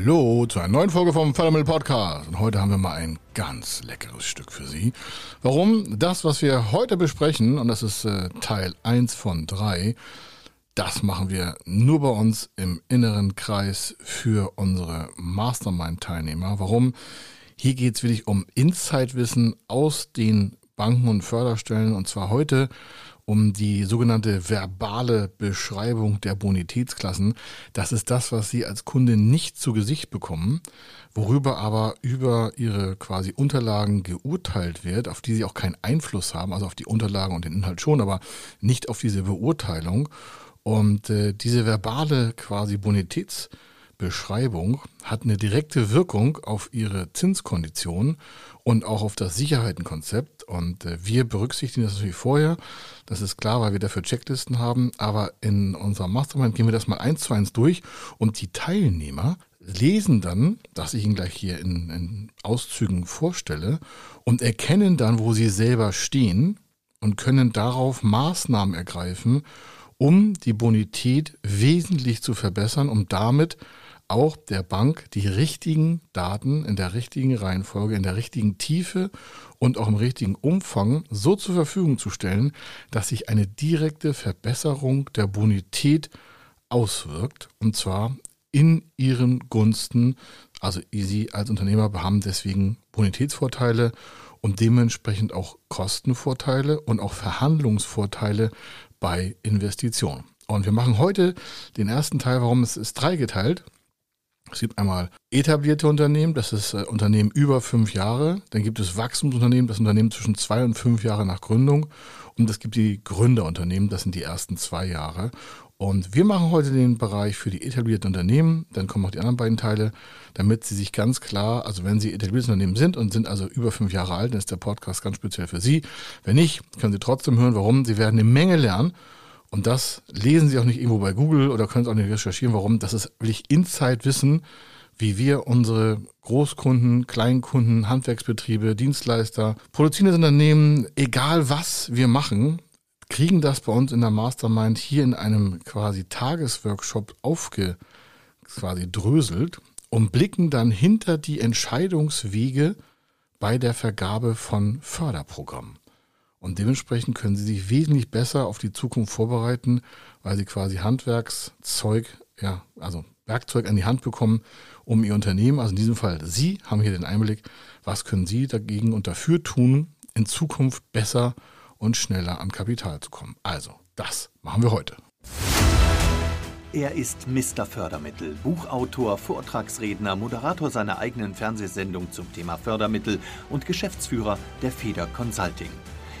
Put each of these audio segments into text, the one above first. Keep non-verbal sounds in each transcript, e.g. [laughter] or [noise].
Hallo zu einer neuen Folge vom Fördermittel Podcast. Und heute haben wir mal ein ganz leckeres Stück für Sie. Warum? Das, was wir heute besprechen, und das ist äh, Teil 1 von 3, das machen wir nur bei uns im inneren Kreis für unsere Mastermind-Teilnehmer. Warum? Hier geht es wirklich um Insight-Wissen aus den Banken und Förderstellen. Und zwar heute um die sogenannte verbale Beschreibung der Bonitätsklassen. Das ist das, was Sie als Kunde nicht zu Gesicht bekommen, worüber aber über Ihre quasi Unterlagen geurteilt wird, auf die Sie auch keinen Einfluss haben, also auf die Unterlagen und den Inhalt schon, aber nicht auf diese Beurteilung. Und äh, diese verbale quasi Bonitätsklassen Beschreibung hat eine direkte Wirkung auf ihre Zinskonditionen und auch auf das Sicherheitenkonzept. Und äh, wir berücksichtigen das natürlich vorher. Das ist klar, weil wir dafür Checklisten haben. Aber in unserem Mastermind gehen wir das mal eins zu eins durch und die Teilnehmer lesen dann, das ich Ihnen gleich hier in, in Auszügen vorstelle, und erkennen dann, wo sie selber stehen und können darauf Maßnahmen ergreifen, um die Bonität wesentlich zu verbessern, um damit auch der Bank die richtigen Daten in der richtigen Reihenfolge, in der richtigen Tiefe und auch im richtigen Umfang so zur Verfügung zu stellen, dass sich eine direkte Verbesserung der Bonität auswirkt. Und zwar in ihren Gunsten. Also Sie als Unternehmer haben deswegen Bonitätsvorteile und dementsprechend auch Kostenvorteile und auch Verhandlungsvorteile bei Investitionen. Und wir machen heute den ersten Teil, warum es ist dreigeteilt. Es gibt einmal etablierte Unternehmen, das ist äh, Unternehmen über fünf Jahre. Dann gibt es Wachstumsunternehmen, das Unternehmen zwischen zwei und fünf Jahre nach Gründung. Und es gibt die Gründerunternehmen, das sind die ersten zwei Jahre. Und wir machen heute den Bereich für die etablierten Unternehmen. Dann kommen auch die anderen beiden Teile, damit Sie sich ganz klar, also wenn Sie etabliertes Unternehmen sind und sind also über fünf Jahre alt, dann ist der Podcast ganz speziell für Sie. Wenn nicht, können Sie trotzdem hören, warum. Sie werden eine Menge lernen. Und das lesen Sie auch nicht irgendwo bei Google oder können es auch nicht recherchieren. Warum? Das ist wirklich Inside-Wissen, wie wir unsere Großkunden, Kleinkunden, Handwerksbetriebe, Dienstleister, produzierende Unternehmen, egal was wir machen, kriegen das bei uns in der Mastermind hier in einem quasi Tagesworkshop aufge quasi dröselt und blicken dann hinter die Entscheidungswege bei der Vergabe von Förderprogrammen. Und dementsprechend können sie sich wesentlich besser auf die Zukunft vorbereiten, weil sie quasi Handwerkszeug, ja, also Werkzeug an die Hand bekommen, um ihr Unternehmen, also in diesem Fall Sie, haben hier den Einblick, was können Sie dagegen und dafür tun, in Zukunft besser und schneller an Kapital zu kommen. Also, das machen wir heute. Er ist Mr. Fördermittel, Buchautor, Vortragsredner, Moderator seiner eigenen Fernsehsendung zum Thema Fördermittel und Geschäftsführer der Feder Consulting.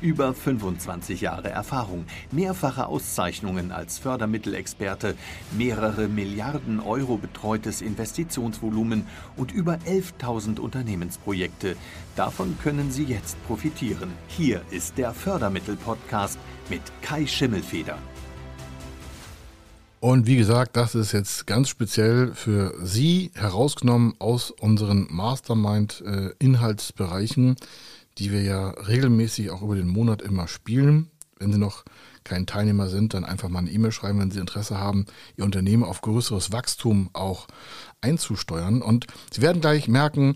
Über 25 Jahre Erfahrung, mehrfache Auszeichnungen als Fördermittelexperte, mehrere Milliarden Euro betreutes Investitionsvolumen und über 11.000 Unternehmensprojekte. Davon können Sie jetzt profitieren. Hier ist der Fördermittel-Podcast mit Kai Schimmelfeder. Und wie gesagt, das ist jetzt ganz speziell für Sie herausgenommen aus unseren Mastermind-Inhaltsbereichen. Die wir ja regelmäßig auch über den Monat immer spielen. Wenn Sie noch kein Teilnehmer sind, dann einfach mal eine E-Mail schreiben, wenn Sie Interesse haben, Ihr Unternehmen auf größeres Wachstum auch einzusteuern. Und Sie werden gleich merken,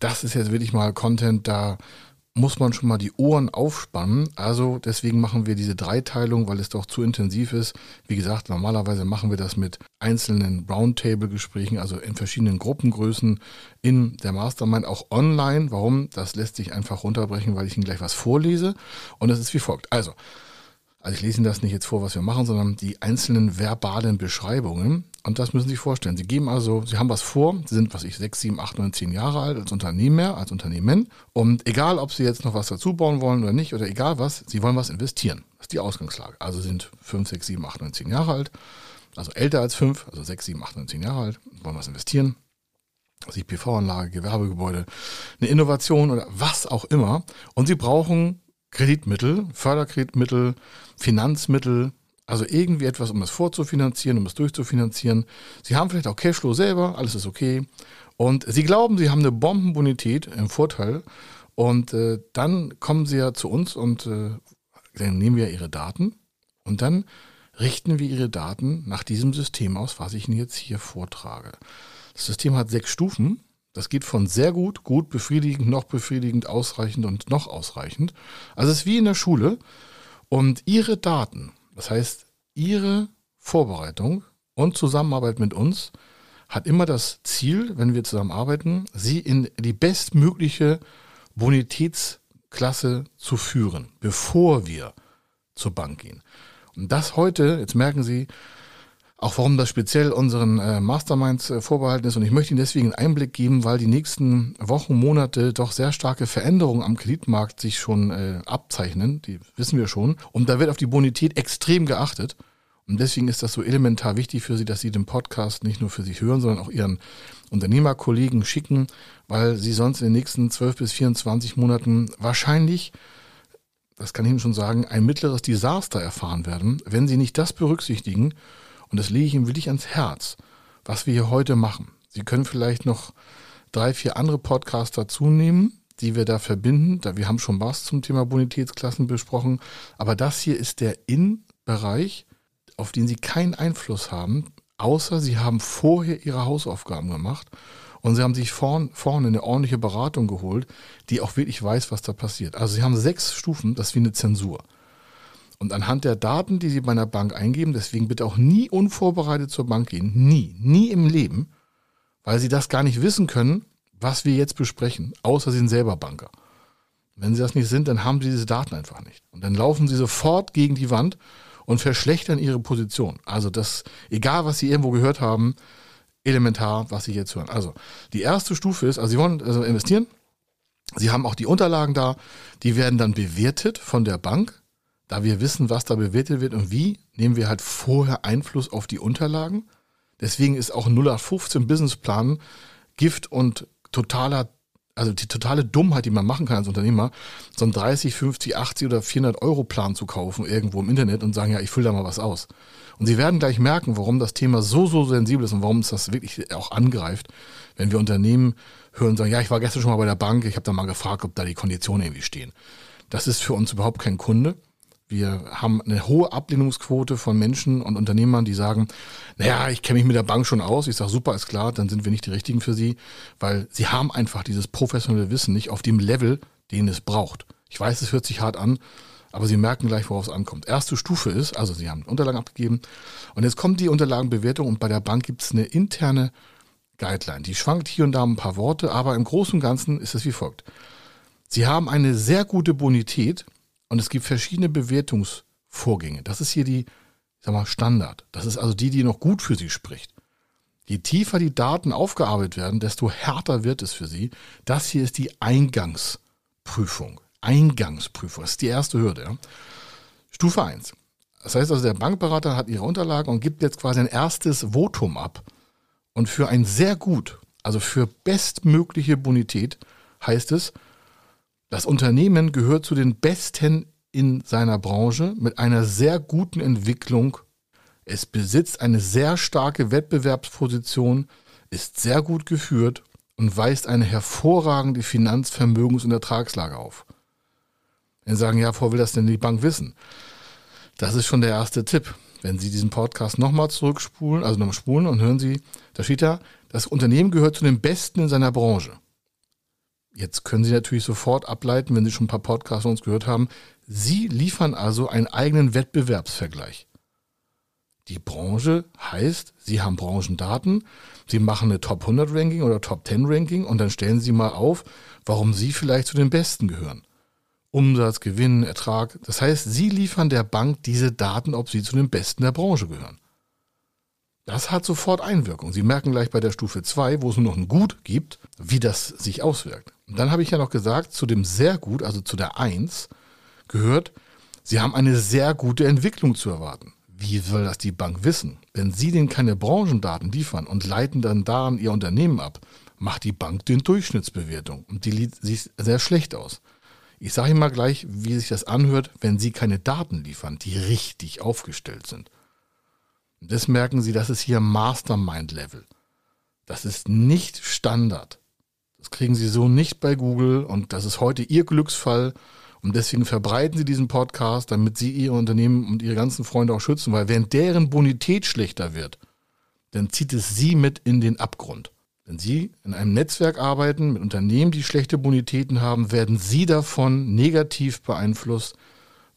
das ist jetzt wirklich mal Content, da muss man schon mal die Ohren aufspannen. Also deswegen machen wir diese Dreiteilung, weil es doch zu intensiv ist. Wie gesagt, normalerweise machen wir das mit einzelnen Roundtable-Gesprächen, also in verschiedenen Gruppengrößen in der Mastermind, auch online. Warum? Das lässt sich einfach runterbrechen, weil ich Ihnen gleich was vorlese. Und das ist wie folgt. Also, also ich lese Ihnen das nicht jetzt vor, was wir machen, sondern die einzelnen verbalen Beschreibungen. Und das müssen Sie sich vorstellen. Sie geben also, Sie haben was vor, Sie sind, was ich, sechs, sieben, acht, neun, zehn Jahre alt als Unternehmer, als Unternehmen. Und egal, ob Sie jetzt noch was dazu bauen wollen oder nicht, oder egal was, Sie wollen was investieren. Das ist die Ausgangslage. Also sind fünf, sechs, sieben, acht, neun, zehn Jahre alt. Also älter als fünf, also sechs, sieben, acht, neun, zehn Jahre alt, wollen was investieren. Also PV-Anlage, Gewerbegebäude, eine Innovation oder was auch immer. Und Sie brauchen Kreditmittel, Förderkreditmittel, Finanzmittel, Also irgendwie etwas, um es vorzufinanzieren, um es durchzufinanzieren. Sie haben vielleicht auch Cashflow selber, alles ist okay. Und Sie glauben, Sie haben eine Bombenbonität im Vorteil. Und äh, dann kommen Sie ja zu uns und äh, dann nehmen wir Ihre Daten und dann richten wir Ihre Daten nach diesem System aus, was ich Ihnen jetzt hier vortrage. Das System hat sechs Stufen. Das geht von sehr gut, gut, befriedigend, noch befriedigend, ausreichend und noch ausreichend. Also es ist wie in der Schule. Und Ihre Daten, das heißt Ihre Vorbereitung und Zusammenarbeit mit uns, hat immer das Ziel, wenn wir zusammenarbeiten, Sie in die bestmögliche Bonitätsklasse zu führen, bevor wir zur Bank gehen. Und das heute, jetzt merken Sie, auch warum das speziell unseren äh, Masterminds äh, vorbehalten ist. Und ich möchte Ihnen deswegen einen Einblick geben, weil die nächsten Wochen, Monate doch sehr starke Veränderungen am Kreditmarkt sich schon äh, abzeichnen. Die wissen wir schon. Und da wird auf die Bonität extrem geachtet. Und deswegen ist das so elementar wichtig für Sie, dass Sie den Podcast nicht nur für sich hören, sondern auch Ihren Unternehmerkollegen schicken, weil Sie sonst in den nächsten 12 bis 24 Monaten wahrscheinlich das kann ich Ihnen schon sagen, ein mittleres Desaster erfahren werden, wenn Sie nicht das berücksichtigen, und das lege ich Ihnen wirklich ans Herz, was wir hier heute machen. Sie können vielleicht noch drei, vier andere Podcasts dazu nehmen, die wir da verbinden. Da, wir haben schon was zum Thema Bonitätsklassen besprochen. Aber das hier ist der In-Bereich, auf den Sie keinen Einfluss haben, außer Sie haben vorher Ihre Hausaufgaben gemacht und Sie haben sich vorn, vorne eine ordentliche Beratung geholt, die auch wirklich weiß, was da passiert. Also Sie haben sechs Stufen, das ist wie eine Zensur. Und anhand der Daten, die Sie bei einer Bank eingeben, deswegen bitte auch nie unvorbereitet zur Bank gehen, nie, nie im Leben, weil Sie das gar nicht wissen können, was wir jetzt besprechen, außer Sie sind selber Banker. Wenn Sie das nicht sind, dann haben Sie diese Daten einfach nicht. Und dann laufen Sie sofort gegen die Wand und verschlechtern Ihre Position. Also das, egal was Sie irgendwo gehört haben, elementar, was Sie jetzt hören. Also die erste Stufe ist, also Sie wollen also investieren, Sie haben auch die Unterlagen da, die werden dann bewertet von der Bank da wir wissen, was da bewertet wird und wie, nehmen wir halt vorher Einfluss auf die Unterlagen. Deswegen ist auch 0815 Businessplan Gift und totaler, also die totale Dummheit, die man machen kann als Unternehmer, so einen 30, 50, 80 oder 400 Euro Plan zu kaufen irgendwo im Internet und sagen, ja, ich fülle da mal was aus. Und Sie werden gleich merken, warum das Thema so, so sensibel ist und warum es das wirklich auch angreift, wenn wir Unternehmen hören und sagen, ja, ich war gestern schon mal bei der Bank, ich habe da mal gefragt, ob da die Konditionen irgendwie stehen. Das ist für uns überhaupt kein Kunde. Wir haben eine hohe Ablehnungsquote von Menschen und Unternehmern, die sagen, naja, ich kenne mich mit der Bank schon aus. Ich sage, super, ist klar, dann sind wir nicht die Richtigen für Sie, weil Sie haben einfach dieses professionelle Wissen nicht auf dem Level, den es braucht. Ich weiß, es hört sich hart an, aber Sie merken gleich, worauf es ankommt. Erste Stufe ist, also Sie haben Unterlagen abgegeben und jetzt kommt die Unterlagenbewertung und bei der Bank gibt es eine interne Guideline. Die schwankt hier und da ein paar Worte, aber im Großen und Ganzen ist es wie folgt. Sie haben eine sehr gute Bonität, und es gibt verschiedene Bewertungsvorgänge. Das ist hier die, ich sag mal, Standard. Das ist also die, die noch gut für Sie spricht. Je tiefer die Daten aufgearbeitet werden, desto härter wird es für Sie. Das hier ist die Eingangsprüfung. Eingangsprüfung. Das ist die erste Hürde. Ja. Stufe 1. Das heißt also, der Bankberater hat Ihre Unterlagen und gibt jetzt quasi ein erstes Votum ab. Und für ein sehr gut, also für bestmögliche Bonität heißt es, das Unternehmen gehört zu den besten in seiner Branche mit einer sehr guten Entwicklung. Es besitzt eine sehr starke Wettbewerbsposition, ist sehr gut geführt und weist eine hervorragende Finanz-, Vermögens- und Ertragslage auf. Wenn Sie sagen, ja, vor will das denn die Bank wissen? Das ist schon der erste Tipp. Wenn Sie diesen Podcast nochmal zurückspulen, also nochmal spulen und hören Sie, da steht ja, das Unternehmen gehört zu den Besten in seiner Branche. Jetzt können Sie natürlich sofort ableiten, wenn Sie schon ein paar Podcasts von uns gehört haben. Sie liefern also einen eigenen Wettbewerbsvergleich. Die Branche heißt, Sie haben Branchendaten, Sie machen eine Top 100 Ranking oder Top 10 Ranking und dann stellen Sie mal auf, warum Sie vielleicht zu den Besten gehören. Umsatz, Gewinn, Ertrag. Das heißt, Sie liefern der Bank diese Daten, ob Sie zu den Besten der Branche gehören. Das hat sofort Einwirkung. Sie merken gleich bei der Stufe 2, wo es nur noch ein Gut gibt, wie das sich auswirkt. Und dann habe ich ja noch gesagt, zu dem sehr gut, also zu der 1, gehört, Sie haben eine sehr gute Entwicklung zu erwarten. Wie soll das die Bank wissen? Wenn Sie denen keine Branchendaten liefern und leiten dann daran Ihr Unternehmen ab, macht die Bank den Durchschnittsbewertung und die sieht sehr schlecht aus. Ich sage Ihnen mal gleich, wie sich das anhört, wenn Sie keine Daten liefern, die richtig aufgestellt sind. Das merken Sie, das ist hier Mastermind-Level. Das ist nicht Standard. Das kriegen Sie so nicht bei Google und das ist heute Ihr Glücksfall. Und deswegen verbreiten Sie diesen Podcast, damit Sie Ihr Unternehmen und Ihre ganzen Freunde auch schützen, weil wenn deren Bonität schlechter wird, dann zieht es Sie mit in den Abgrund. Wenn Sie in einem Netzwerk arbeiten mit Unternehmen, die schlechte Bonitäten haben, werden Sie davon negativ beeinflusst,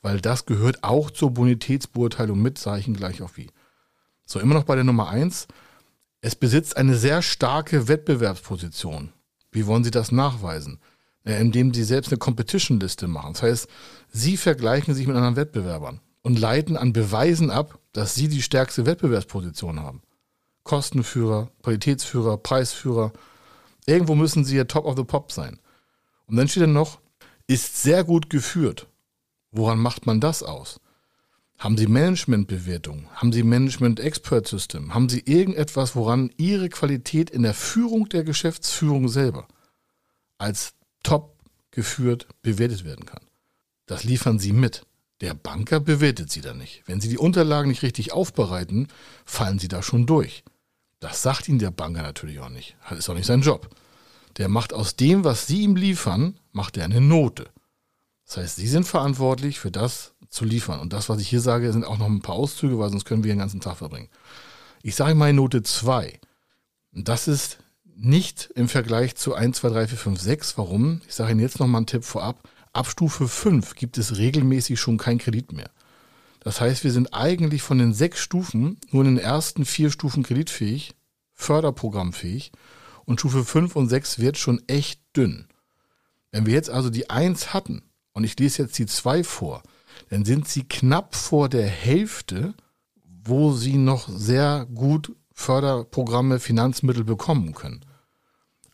weil das gehört auch zur Bonitätsbeurteilung mit, sage ich Ihnen gleich auch wie. So, immer noch bei der Nummer eins. Es besitzt eine sehr starke Wettbewerbsposition. Wie wollen Sie das nachweisen? Indem Sie selbst eine Competition-Liste machen. Das heißt, Sie vergleichen sich mit anderen Wettbewerbern und leiten an Beweisen ab, dass Sie die stärkste Wettbewerbsposition haben. Kostenführer, Qualitätsführer, Preisführer. Irgendwo müssen Sie ja Top of the Pop sein. Und dann steht dann noch, ist sehr gut geführt. Woran macht man das aus? Haben Sie Managementbewertung? Haben Sie Management Expert System? Haben Sie irgendetwas, woran Ihre Qualität in der Führung der Geschäftsführung selber als top geführt bewertet werden kann? Das liefern Sie mit. Der Banker bewertet Sie da nicht. Wenn Sie die Unterlagen nicht richtig aufbereiten, fallen Sie da schon durch. Das sagt Ihnen der Banker natürlich auch nicht. Das ist auch nicht sein Job. Der macht aus dem, was Sie ihm liefern, macht er eine Note. Das heißt, Sie sind verantwortlich für das zu liefern. Und das, was ich hier sage, sind auch noch ein paar Auszüge, weil sonst können wir den ganzen Tag verbringen. Ich sage mal Note 2. Und das ist nicht im Vergleich zu 1, 2, 3, 4, 5, 6. Warum? Ich sage Ihnen jetzt noch mal einen Tipp vorab. Ab Stufe 5 gibt es regelmäßig schon kein Kredit mehr. Das heißt, wir sind eigentlich von den sechs Stufen nur in den ersten vier Stufen kreditfähig, förderprogrammfähig und Stufe 5 und 6 wird schon echt dünn. Wenn wir jetzt also die 1 hatten und ich lese jetzt die 2 vor, dann sind sie knapp vor der Hälfte, wo sie noch sehr gut Förderprogramme, Finanzmittel bekommen können.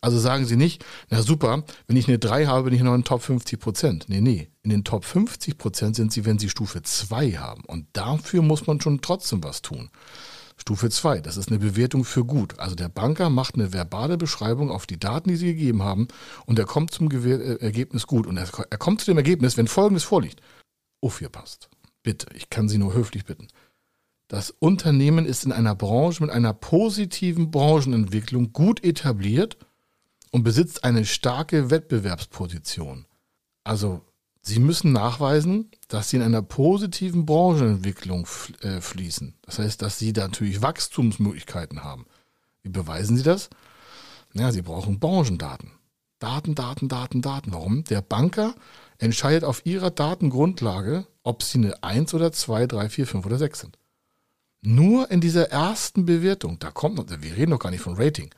Also sagen Sie nicht, na super, wenn ich eine 3 habe, bin ich noch in den Top 50 Prozent. Nee, nee. In den Top 50 Prozent sind Sie, wenn Sie Stufe 2 haben. Und dafür muss man schon trotzdem was tun. Stufe 2, das ist eine Bewertung für gut. Also der Banker macht eine verbale Beschreibung auf die Daten, die Sie gegeben haben, und er kommt zum äh, Ergebnis gut. Und er kommt zu dem Ergebnis, wenn Folgendes vorliegt. Aufgepasst. Bitte, ich kann Sie nur höflich bitten. Das Unternehmen ist in einer Branche mit einer positiven Branchenentwicklung gut etabliert und besitzt eine starke Wettbewerbsposition. Also Sie müssen nachweisen, dass Sie in einer positiven Branchenentwicklung äh, fließen. Das heißt, dass Sie da natürlich Wachstumsmöglichkeiten haben. Wie beweisen Sie das? Ja, Sie brauchen Branchendaten. Daten, Daten, Daten, Daten. Warum? Der Banker entscheidet auf ihrer Datengrundlage, ob sie eine 1 oder 2, 3, 4, 5 oder 6 sind. Nur in dieser ersten Bewertung, da kommt noch, wir reden noch gar nicht von Rating.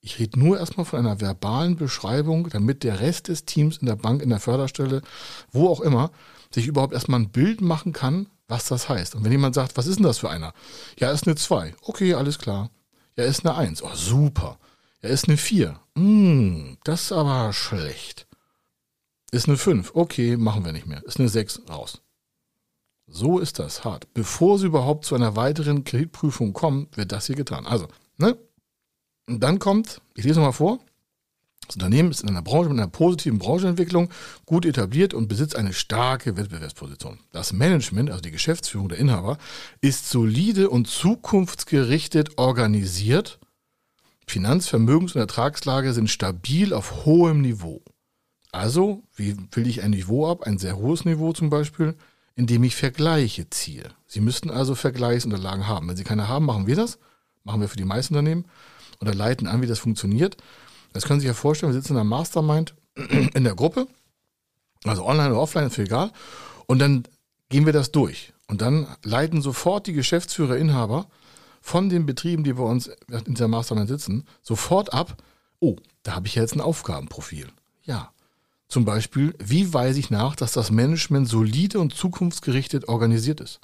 Ich rede nur erstmal von einer verbalen Beschreibung, damit der Rest des Teams in der Bank, in der Förderstelle, wo auch immer, sich überhaupt erstmal ein Bild machen kann, was das heißt. Und wenn jemand sagt, was ist denn das für einer? Ja, ist eine 2. Okay, alles klar. Ja, ist eine 1. Oh, super. Ja, ist eine 4. Hm, das ist aber schlecht. Ist eine 5. Okay, machen wir nicht mehr. Ist eine 6. Raus. So ist das hart. Bevor Sie überhaupt zu einer weiteren Kreditprüfung kommen, wird das hier getan. Also, ne? Und dann kommt, ich lese mal vor, das Unternehmen ist in einer Branche mit einer positiven Branchenentwicklung gut etabliert und besitzt eine starke Wettbewerbsposition. Das Management, also die Geschäftsführung der Inhaber, ist solide und zukunftsgerichtet organisiert. Finanz-, Vermögens- und Ertragslage sind stabil auf hohem Niveau. Also, wie will ich ein Niveau ab? Ein sehr hohes Niveau zum Beispiel, indem ich Vergleiche ziehe. Sie müssten also Vergleichsunterlagen haben. Wenn Sie keine haben, machen wir das. Machen wir für die meisten Unternehmen. Oder leiten an, wie das funktioniert. Das können Sie sich ja vorstellen, wir sitzen in einer Mastermind [clears throat] in der Gruppe. Also online oder offline, ist für egal. Und dann gehen wir das durch. Und dann leiten sofort die Geschäftsführer, Inhaber von den Betrieben, die bei uns in dieser Mastermind sitzen, sofort ab, oh, da habe ich jetzt ein Aufgabenprofil. Ja, zum Beispiel, wie weise ich nach, dass das Management solide und zukunftsgerichtet organisiert ist?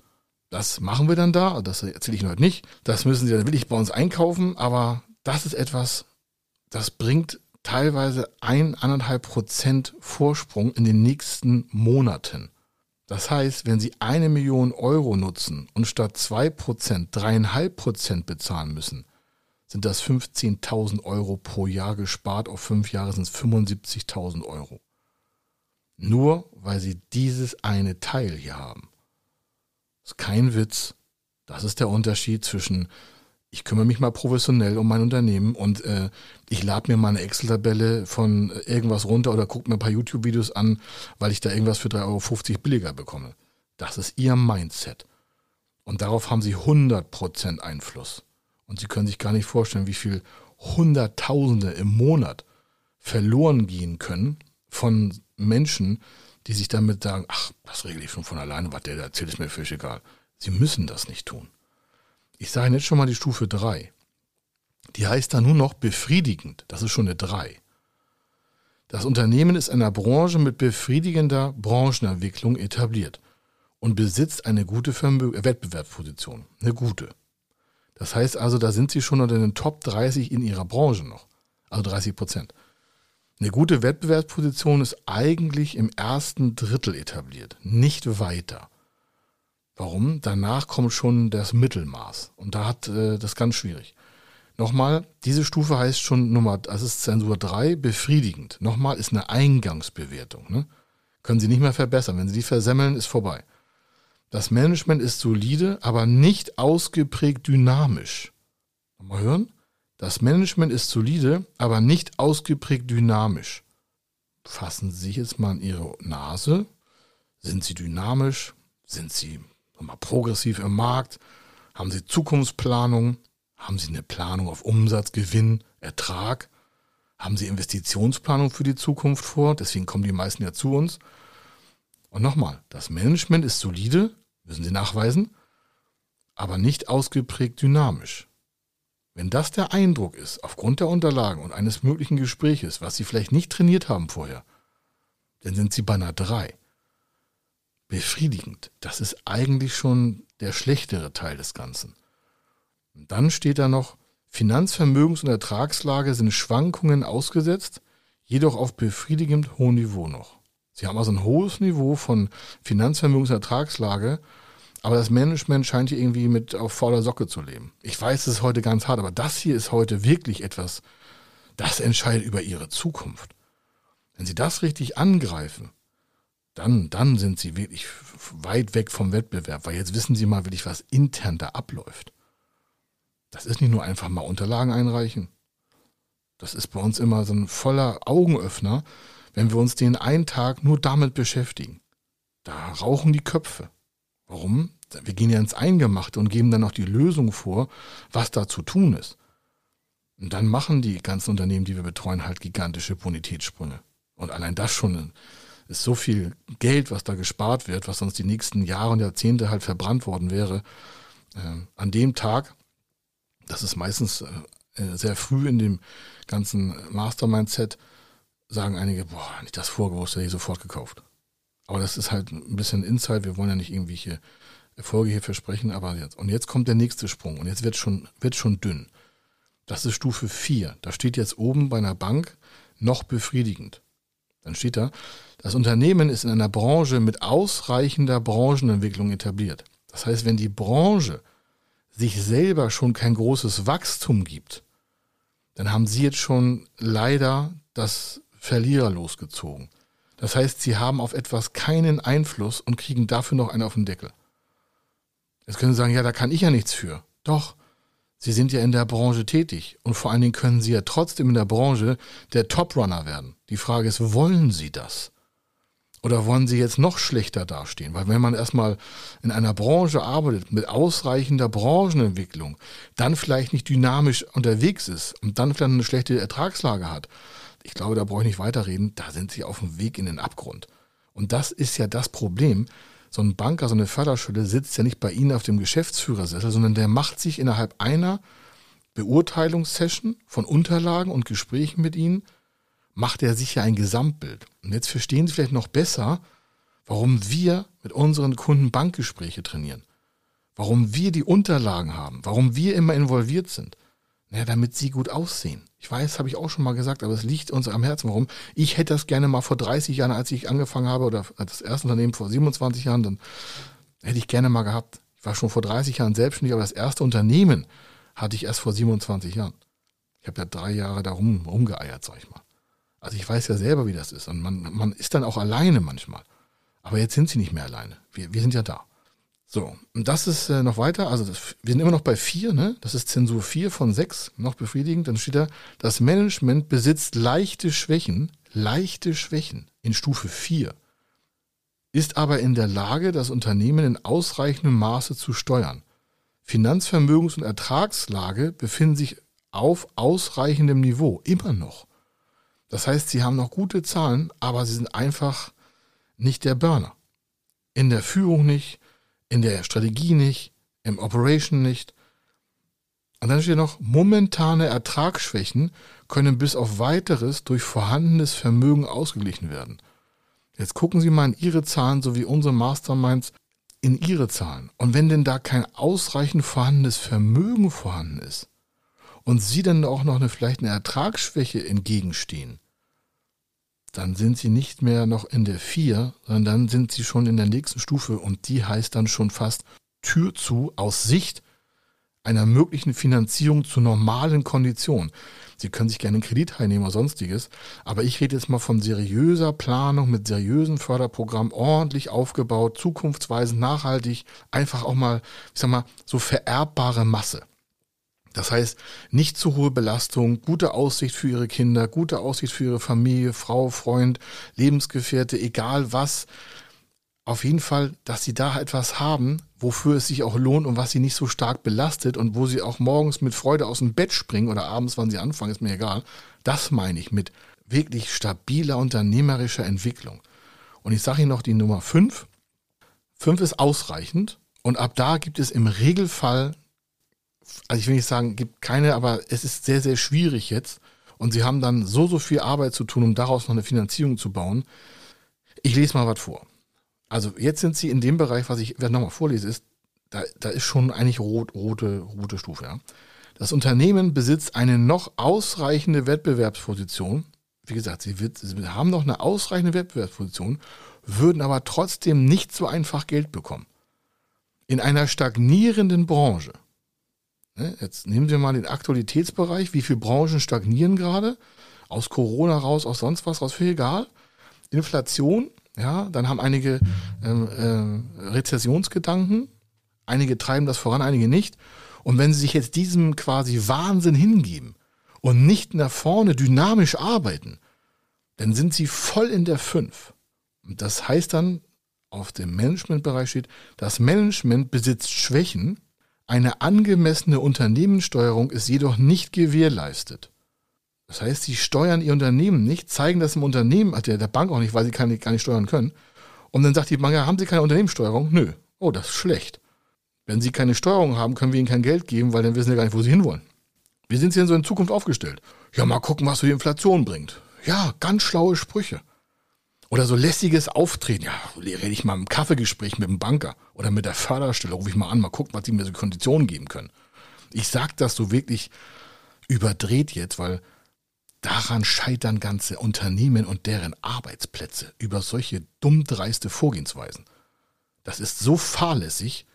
Das machen wir dann da, das erzähle ich Ihnen heute nicht. Das müssen Sie dann wirklich bei uns einkaufen, aber das ist etwas, das bringt teilweise ein, anderthalb Prozent Vorsprung in den nächsten Monaten. Das heißt, wenn Sie eine Million Euro nutzen und statt zwei Prozent dreieinhalb Prozent bezahlen müssen, sind das 15.000 Euro pro Jahr gespart. Auf fünf Jahre sind es 75.000 Euro. Nur weil sie dieses eine Teil hier haben. Das ist kein Witz. Das ist der Unterschied zwischen, ich kümmere mich mal professionell um mein Unternehmen und äh, ich lade mir mal eine Excel-Tabelle von irgendwas runter oder gucke mir ein paar YouTube-Videos an, weil ich da irgendwas für 3,50 Euro billiger bekomme. Das ist ihr Mindset. Und darauf haben sie 100% Einfluss. Und sie können sich gar nicht vorstellen, wie viel Hunderttausende im Monat verloren gehen können von Menschen, die sich damit sagen, ach, das regle ich schon von alleine, was der da erzählt, ist mir völlig egal. Sie müssen das nicht tun. Ich sage jetzt schon mal die Stufe 3. Die heißt da nur noch befriedigend. Das ist schon eine 3. Das Unternehmen ist in einer Branche mit befriedigender Branchenentwicklung etabliert und besitzt eine gute Vermö Wettbewerbsposition. Eine gute. Das heißt also, da sind sie schon unter den Top 30 in ihrer Branche noch. Also 30 Prozent. Eine gute Wettbewerbsposition ist eigentlich im ersten Drittel etabliert, nicht weiter. Warum? Danach kommt schon das Mittelmaß und da hat äh, das ganz schwierig. Nochmal, diese Stufe heißt schon Nummer, das ist Zensur 3, befriedigend. Nochmal ist eine Eingangsbewertung. Ne? Können Sie nicht mehr verbessern. Wenn Sie die versemmeln, ist vorbei. Das Management ist solide, aber nicht ausgeprägt dynamisch. Nochmal hören? Das Management ist solide, aber nicht ausgeprägt dynamisch. Fassen Sie sich jetzt mal an Ihre Nase. Sind Sie dynamisch? Sind Sie mal, progressiv im Markt? Haben Sie Zukunftsplanung? Haben Sie eine Planung auf Umsatz, Gewinn, Ertrag? Haben Sie Investitionsplanung für die Zukunft vor? Deswegen kommen die meisten ja zu uns. Und nochmal, das Management ist solide, müssen Sie nachweisen, aber nicht ausgeprägt dynamisch. Wenn das der Eindruck ist, aufgrund der Unterlagen und eines möglichen Gespräches, was Sie vielleicht nicht trainiert haben vorher, dann sind Sie bei einer 3. Befriedigend. Das ist eigentlich schon der schlechtere Teil des Ganzen. Und dann steht da noch, Finanzvermögens- und Ertragslage sind Schwankungen ausgesetzt, jedoch auf befriedigend hohem Niveau noch. Sie haben also ein hohes Niveau von Finanzvermögens- und Ertragslage, aber das Management scheint hier irgendwie mit auf voller Socke zu leben. Ich weiß, es ist heute ganz hart, aber das hier ist heute wirklich etwas, das entscheidet über ihre Zukunft. Wenn sie das richtig angreifen, dann, dann sind sie wirklich weit weg vom Wettbewerb, weil jetzt wissen sie mal wirklich, was intern da abläuft. Das ist nicht nur einfach mal Unterlagen einreichen. Das ist bei uns immer so ein voller Augenöffner, wenn wir uns den einen Tag nur damit beschäftigen. Da rauchen die Köpfe. Warum? Wir gehen ja ins Eingemachte und geben dann noch die Lösung vor, was da zu tun ist. Und dann machen die ganzen Unternehmen, die wir betreuen, halt gigantische Bonitätssprünge. Und allein das schon ist so viel Geld, was da gespart wird, was sonst die nächsten Jahre und Jahrzehnte halt verbrannt worden wäre. Äh, an dem Tag, das ist meistens äh, sehr früh in dem ganzen Mastermind-Set, sagen einige, boah, nicht das vorgewusst, hätte ich sofort gekauft. Aber das ist halt ein bisschen Insight. Wir wollen ja nicht irgendwelche Erfolge hier versprechen, aber jetzt. Und jetzt kommt der nächste Sprung und jetzt wird schon, wird schon dünn. Das ist Stufe 4. Da steht jetzt oben bei einer Bank noch befriedigend. Dann steht da, das Unternehmen ist in einer Branche mit ausreichender Branchenentwicklung etabliert. Das heißt, wenn die Branche sich selber schon kein großes Wachstum gibt, dann haben sie jetzt schon leider das Verlierer losgezogen. Das heißt, sie haben auf etwas keinen Einfluss und kriegen dafür noch einen auf den Deckel. Jetzt können Sie sagen, ja, da kann ich ja nichts für. Doch, Sie sind ja in der Branche tätig und vor allen Dingen können Sie ja trotzdem in der Branche der Top-Runner werden. Die Frage ist, wollen Sie das? Oder wollen Sie jetzt noch schlechter dastehen? Weil wenn man erstmal in einer Branche arbeitet mit ausreichender Branchenentwicklung, dann vielleicht nicht dynamisch unterwegs ist und dann vielleicht eine schlechte Ertragslage hat, ich glaube, da brauche ich nicht weiterreden, da sind sie auf dem Weg in den Abgrund. Und das ist ja das Problem. So ein Banker, so eine Förderschule sitzt ja nicht bei Ihnen auf dem Geschäftsführersessel, sondern der macht sich innerhalb einer Beurteilungssession von Unterlagen und Gesprächen mit Ihnen, macht er sich ja ein Gesamtbild. Und jetzt verstehen Sie vielleicht noch besser, warum wir mit unseren Kunden Bankgespräche trainieren. Warum wir die Unterlagen haben, warum wir immer involviert sind. Naja, damit sie gut aussehen. Ich weiß, habe ich auch schon mal gesagt, aber es liegt uns am Herzen. Warum? Ich hätte das gerne mal vor 30 Jahren, als ich angefangen habe, oder das erste Unternehmen vor 27 Jahren, dann hätte ich gerne mal gehabt. Ich war schon vor 30 Jahren selbstständig, aber das erste Unternehmen hatte ich erst vor 27 Jahren. Ich habe ja drei Jahre da rum, rumgeeiert, sag ich mal. Also ich weiß ja selber, wie das ist. Und man, man ist dann auch alleine manchmal. Aber jetzt sind sie nicht mehr alleine. Wir, wir sind ja da. So, und das ist äh, noch weiter. Also das, wir sind immer noch bei vier, ne? Das ist Zensur vier von sechs, noch befriedigend. Dann steht da, das Management besitzt leichte Schwächen, leichte Schwächen in Stufe vier, ist aber in der Lage, das Unternehmen in ausreichendem Maße zu steuern. Finanzvermögens- und Ertragslage befinden sich auf ausreichendem Niveau, immer noch. Das heißt, sie haben noch gute Zahlen, aber sie sind einfach nicht der Burner. In der Führung nicht, in der Strategie nicht, im Operation nicht. Und dann steht noch, momentane Ertragsschwächen können bis auf weiteres durch vorhandenes Vermögen ausgeglichen werden. Jetzt gucken Sie mal in Ihre Zahlen sowie unsere Masterminds in Ihre Zahlen. Und wenn denn da kein ausreichend vorhandenes Vermögen vorhanden ist und Sie dann auch noch eine, vielleicht eine Ertragsschwäche entgegenstehen, dann sind Sie nicht mehr noch in der 4, sondern dann sind Sie schon in der nächsten Stufe und die heißt dann schon fast Tür zu aus Sicht einer möglichen Finanzierung zu normalen Konditionen. Sie können sich gerne einen Kredit einnehmen oder sonstiges, aber ich rede jetzt mal von seriöser Planung mit seriösen Förderprogrammen, ordentlich aufgebaut, zukunftsweisend, nachhaltig, einfach auch mal, ich sag mal, so vererbbare Masse. Das heißt, nicht zu hohe Belastung, gute Aussicht für ihre Kinder, gute Aussicht für ihre Familie, Frau, Freund, Lebensgefährte, egal was. Auf jeden Fall, dass sie da etwas haben, wofür es sich auch lohnt und was sie nicht so stark belastet und wo sie auch morgens mit Freude aus dem Bett springen oder abends, wann sie anfangen, ist mir egal. Das meine ich mit wirklich stabiler unternehmerischer Entwicklung. Und ich sage Ihnen noch die Nummer 5. 5 ist ausreichend und ab da gibt es im Regelfall also ich will nicht sagen, gibt keine, aber es ist sehr, sehr schwierig jetzt. Und sie haben dann so, so viel Arbeit zu tun, um daraus noch eine Finanzierung zu bauen. Ich lese mal was vor. Also jetzt sind sie in dem Bereich, was ich nochmal vorlese, ist, da, da ist schon eigentlich rot, rote, rote Stufe. Ja. Das Unternehmen besitzt eine noch ausreichende Wettbewerbsposition. Wie gesagt, sie, wird, sie haben noch eine ausreichende Wettbewerbsposition, würden aber trotzdem nicht so einfach Geld bekommen. In einer stagnierenden Branche jetzt nehmen wir mal den Aktualitätsbereich. Wie viele Branchen stagnieren gerade? Aus Corona raus, aus sonst was raus, viel egal. Inflation, ja, dann haben einige ähm, äh, Rezessionsgedanken. Einige treiben das voran, einige nicht. Und wenn sie sich jetzt diesem quasi Wahnsinn hingeben und nicht nach vorne dynamisch arbeiten, dann sind sie voll in der 5. Und das heißt dann, auf dem Managementbereich steht, das Management besitzt Schwächen, eine angemessene Unternehmenssteuerung ist jedoch nicht gewährleistet. Das heißt, sie steuern ihr Unternehmen nicht, zeigen das im Unternehmen, also der Bank auch nicht, weil sie nicht, gar nicht steuern können. Und dann sagt die Bank, ja, haben Sie keine Unternehmenssteuerung? Nö. Oh, das ist schlecht. Wenn Sie keine Steuerung haben, können wir Ihnen kein Geld geben, weil dann wissen Sie gar nicht, wo Sie hinwollen. Wie sind Sie denn so in Zukunft aufgestellt? Ja, mal gucken, was so die Inflation bringt. Ja, ganz schlaue Sprüche. Oder so lässiges Auftreten. Ja, rede ich mal im Kaffeegespräch mit dem Banker oder mit der Förderstelle, rufe ich mal an, mal gucken, was die mir so Konditionen geben können. Ich sage das so wirklich überdreht jetzt, weil daran scheitern ganze Unternehmen und deren Arbeitsplätze über solche dummdreiste Vorgehensweisen. Das ist so fahrlässig.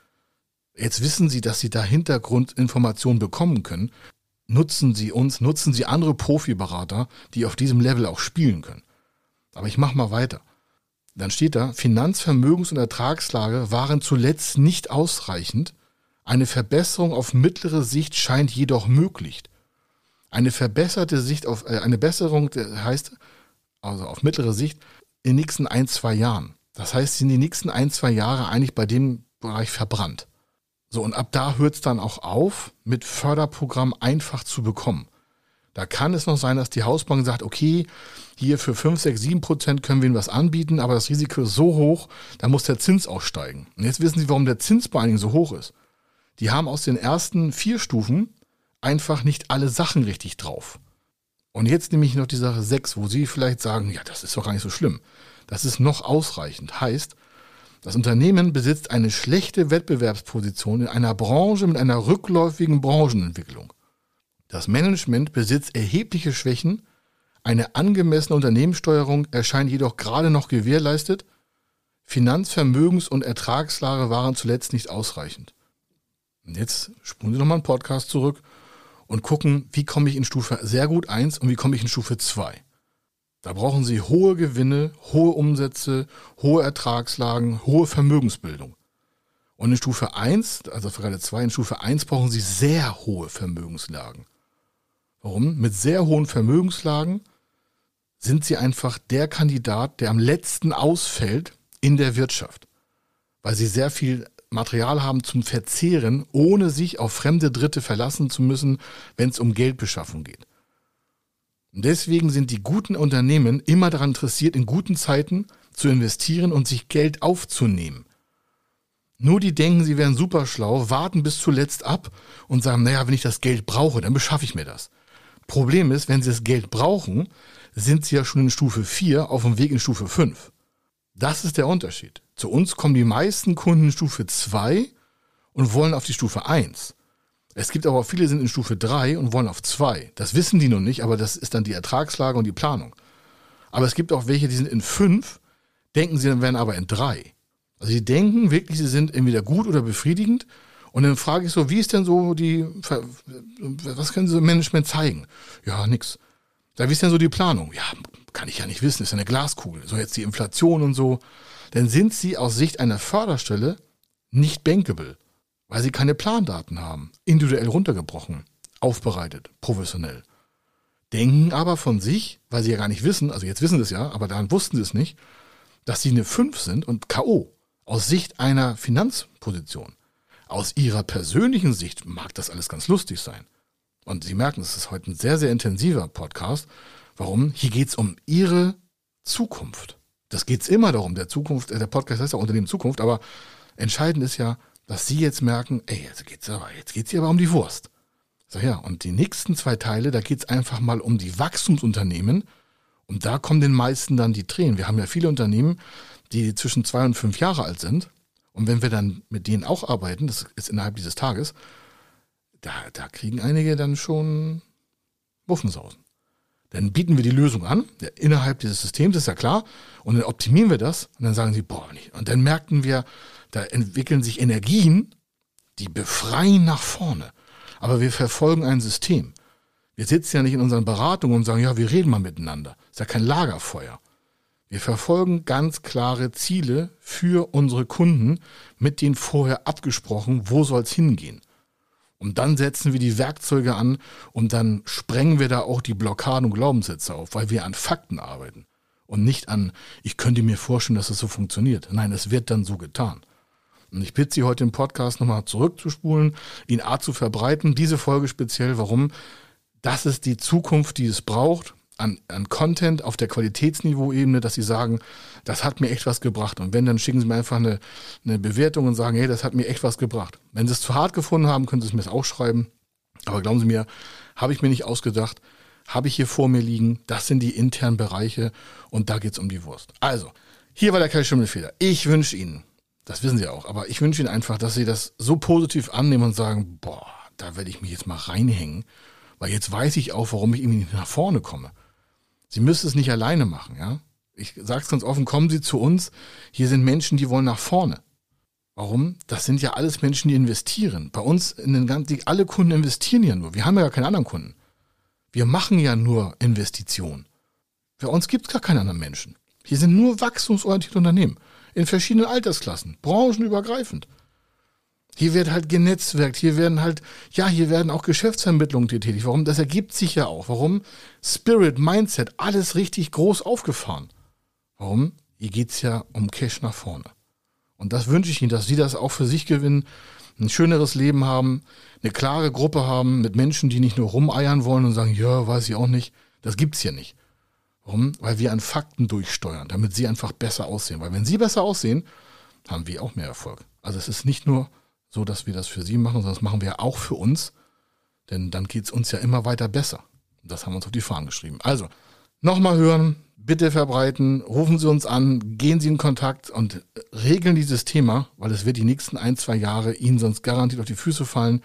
Jetzt wissen Sie, dass Sie da Hintergrundinformationen bekommen können. Nutzen Sie uns, nutzen Sie andere Profiberater, die auf diesem Level auch spielen können. Aber ich mache mal weiter. Dann steht da, Finanzvermögens- und Ertragslage waren zuletzt nicht ausreichend. Eine Verbesserung auf mittlere Sicht scheint jedoch möglich. Eine verbesserte Sicht auf, äh, eine Besserung heißt, also auf mittlere Sicht, in den nächsten ein, zwei Jahren. Das heißt, sind die nächsten ein, zwei Jahre eigentlich bei dem Bereich verbrannt. So, und ab da hört es dann auch auf, mit Förderprogramm einfach zu bekommen. Da kann es noch sein, dass die Hausbank sagt, okay, hier für 5, 6, 7 Prozent können wir Ihnen was anbieten, aber das Risiko ist so hoch, da muss der Zins aussteigen. Und jetzt wissen Sie, warum der Zins bei einigen so hoch ist. Die haben aus den ersten vier Stufen einfach nicht alle Sachen richtig drauf. Und jetzt nehme ich noch die Sache 6, wo Sie vielleicht sagen, ja, das ist doch gar nicht so schlimm. Das ist noch ausreichend. Heißt, das Unternehmen besitzt eine schlechte Wettbewerbsposition in einer Branche mit einer rückläufigen Branchenentwicklung. Das Management besitzt erhebliche Schwächen, eine angemessene Unternehmenssteuerung erscheint jedoch gerade noch gewährleistet, Finanzvermögens- und Ertragslage waren zuletzt nicht ausreichend. Und jetzt spulen Sie nochmal einen Podcast zurück und gucken, wie komme ich in Stufe sehr gut 1 und wie komme ich in Stufe 2. Da brauchen sie hohe Gewinne, hohe Umsätze, hohe Ertragslagen, hohe Vermögensbildung. Und in Stufe 1, also für gerade 2, in Stufe 1 brauchen sie sehr hohe Vermögenslagen. Warum? Mit sehr hohen Vermögenslagen sind sie einfach der Kandidat, der am letzten ausfällt in der Wirtschaft. Weil sie sehr viel Material haben zum Verzehren, ohne sich auf fremde Dritte verlassen zu müssen, wenn es um Geldbeschaffung geht. Und deswegen sind die guten Unternehmen immer daran interessiert, in guten Zeiten zu investieren und sich Geld aufzunehmen. Nur die denken, sie wären super schlau, warten bis zuletzt ab und sagen, naja, wenn ich das Geld brauche, dann beschaffe ich mir das. Problem ist, wenn sie das Geld brauchen, sind sie ja schon in Stufe 4 auf dem Weg in Stufe 5. Das ist der Unterschied. Zu uns kommen die meisten Kunden in Stufe 2 und wollen auf die Stufe 1. Es gibt aber auch viele, die sind in Stufe 3 und wollen auf 2. Das wissen die noch nicht, aber das ist dann die Ertragslage und die Planung. Aber es gibt auch welche, die sind in 5, denken sie dann wären aber in 3. Also die denken wirklich, sie sind entweder gut oder befriedigend. Und dann frage ich so, wie ist denn so die, was können Sie im Management zeigen? Ja, nix. Da wie ist denn so die Planung? Ja, kann ich ja nicht wissen, ist ja eine Glaskugel. So jetzt die Inflation und so. Dann sind Sie aus Sicht einer Förderstelle nicht bankable, weil Sie keine Plandaten haben. Individuell runtergebrochen, aufbereitet, professionell. Denken aber von sich, weil Sie ja gar nicht wissen, also jetzt wissen Sie es ja, aber dann wussten Sie es nicht, dass Sie eine 5 sind und K.O aus Sicht einer Finanzposition, aus Ihrer persönlichen Sicht mag das alles ganz lustig sein. Und Sie merken, es ist heute ein sehr, sehr intensiver Podcast. Warum? Hier geht es um Ihre Zukunft. Das geht es immer darum. Der Zukunft, der Podcast heißt ja Unternehmen Zukunft, aber entscheidend ist ja, dass Sie jetzt merken, ey, jetzt geht's aber, jetzt geht's hier aber um die Wurst. So ja, und die nächsten zwei Teile, da geht es einfach mal um die Wachstumsunternehmen. Und da kommen den meisten dann die Tränen. Wir haben ja viele Unternehmen, die zwischen zwei und fünf Jahre alt sind, und wenn wir dann mit denen auch arbeiten, das ist innerhalb dieses Tages, da, da kriegen einige dann schon Muffensausen. Dann bieten wir die Lösung an, innerhalb dieses Systems, ist ja klar, und dann optimieren wir das und dann sagen sie, boah, nicht. Und dann merken wir, da entwickeln sich Energien, die befreien nach vorne. Aber wir verfolgen ein System. Wir sitzen ja nicht in unseren Beratungen und sagen, ja, wir reden mal miteinander. Das ist ja kein Lagerfeuer. Wir verfolgen ganz klare Ziele für unsere Kunden, mit denen vorher abgesprochen, wo soll es hingehen. Und dann setzen wir die Werkzeuge an und dann sprengen wir da auch die Blockaden und Glaubenssätze auf, weil wir an Fakten arbeiten und nicht an, ich könnte mir vorstellen, dass es so funktioniert. Nein, es wird dann so getan. Und ich bitte Sie heute im Podcast nochmal zurückzuspulen, ihn A zu verbreiten, diese Folge speziell, warum? Das ist die Zukunft, die es braucht an, an Content auf der Qualitätsniveauebene, dass sie sagen, das hat mir echt was gebracht. Und wenn, dann schicken sie mir einfach eine, eine Bewertung und sagen, hey, das hat mir echt was gebracht. Wenn sie es zu hart gefunden haben, können sie es mir auch schreiben. Aber glauben Sie mir, habe ich mir nicht ausgedacht, habe ich hier vor mir liegen, das sind die internen Bereiche und da geht es um die Wurst. Also, hier war der Kai Schimmelfeder. Ich wünsche Ihnen, das wissen Sie auch, aber ich wünsche Ihnen einfach, dass Sie das so positiv annehmen und sagen, boah, da werde ich mich jetzt mal reinhängen, weil jetzt weiß ich auch, warum ich irgendwie nicht nach vorne komme. Sie müssen es nicht alleine machen, ja. Ich sage es ganz offen, kommen Sie zu uns. Hier sind Menschen, die wollen nach vorne. Warum? Das sind ja alles Menschen, die investieren. Bei uns in den ganzen, alle Kunden investieren ja nur. Wir haben ja gar keine anderen Kunden. Wir machen ja nur Investitionen. Bei uns gibt es gar keine anderen Menschen. Hier sind nur wachstumsorientierte Unternehmen. In verschiedenen Altersklassen, branchenübergreifend. Hier wird halt genetzwerkt, hier werden halt, ja, hier werden auch Geschäftsvermittlungen tätig. Warum? Das ergibt sich ja auch. Warum? Spirit, Mindset, alles richtig groß aufgefahren. Warum? Hier geht's ja um Cash nach vorne. Und das wünsche ich Ihnen, dass Sie das auch für sich gewinnen, ein schöneres Leben haben, eine klare Gruppe haben mit Menschen, die nicht nur rumeiern wollen und sagen, ja, weiß ich auch nicht. Das gibt's hier nicht. Warum? Weil wir an Fakten durchsteuern, damit Sie einfach besser aussehen. Weil wenn Sie besser aussehen, haben wir auch mehr Erfolg. Also es ist nicht nur so dass wir das für sie machen, sondern das machen wir auch für uns. Denn dann geht es uns ja immer weiter besser. Das haben wir uns auf die Fahnen geschrieben. Also, nochmal hören, bitte verbreiten, rufen Sie uns an, gehen Sie in Kontakt und regeln dieses Thema, weil es wird die nächsten ein, zwei Jahre Ihnen sonst garantiert auf die Füße fallen.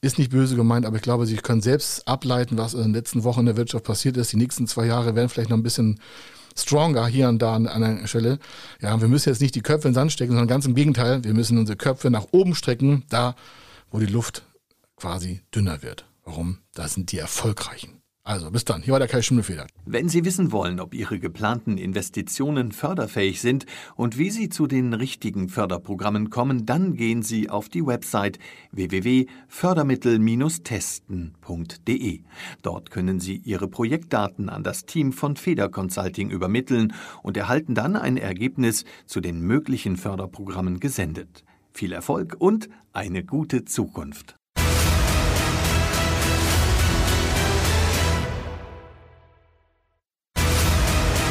Ist nicht böse gemeint, aber ich glaube, Sie können selbst ableiten, was in den letzten Wochen in der Wirtschaft passiert ist. Die nächsten zwei Jahre werden vielleicht noch ein bisschen stronger hier und da an einer Stelle. Ja, wir müssen jetzt nicht die Köpfe in den Sand stecken, sondern ganz im Gegenteil, wir müssen unsere Köpfe nach oben strecken, da wo die Luft quasi dünner wird. Warum? Da sind die Erfolgreichen. Also bis dann, hier war der Kai Schimmelfeder. Wenn Sie wissen wollen, ob Ihre geplanten Investitionen förderfähig sind und wie Sie zu den richtigen Förderprogrammen kommen, dann gehen Sie auf die Website www.fördermittel-testen.de. Dort können Sie Ihre Projektdaten an das Team von Feder Consulting übermitteln und erhalten dann ein Ergebnis zu den möglichen Förderprogrammen gesendet. Viel Erfolg und eine gute Zukunft.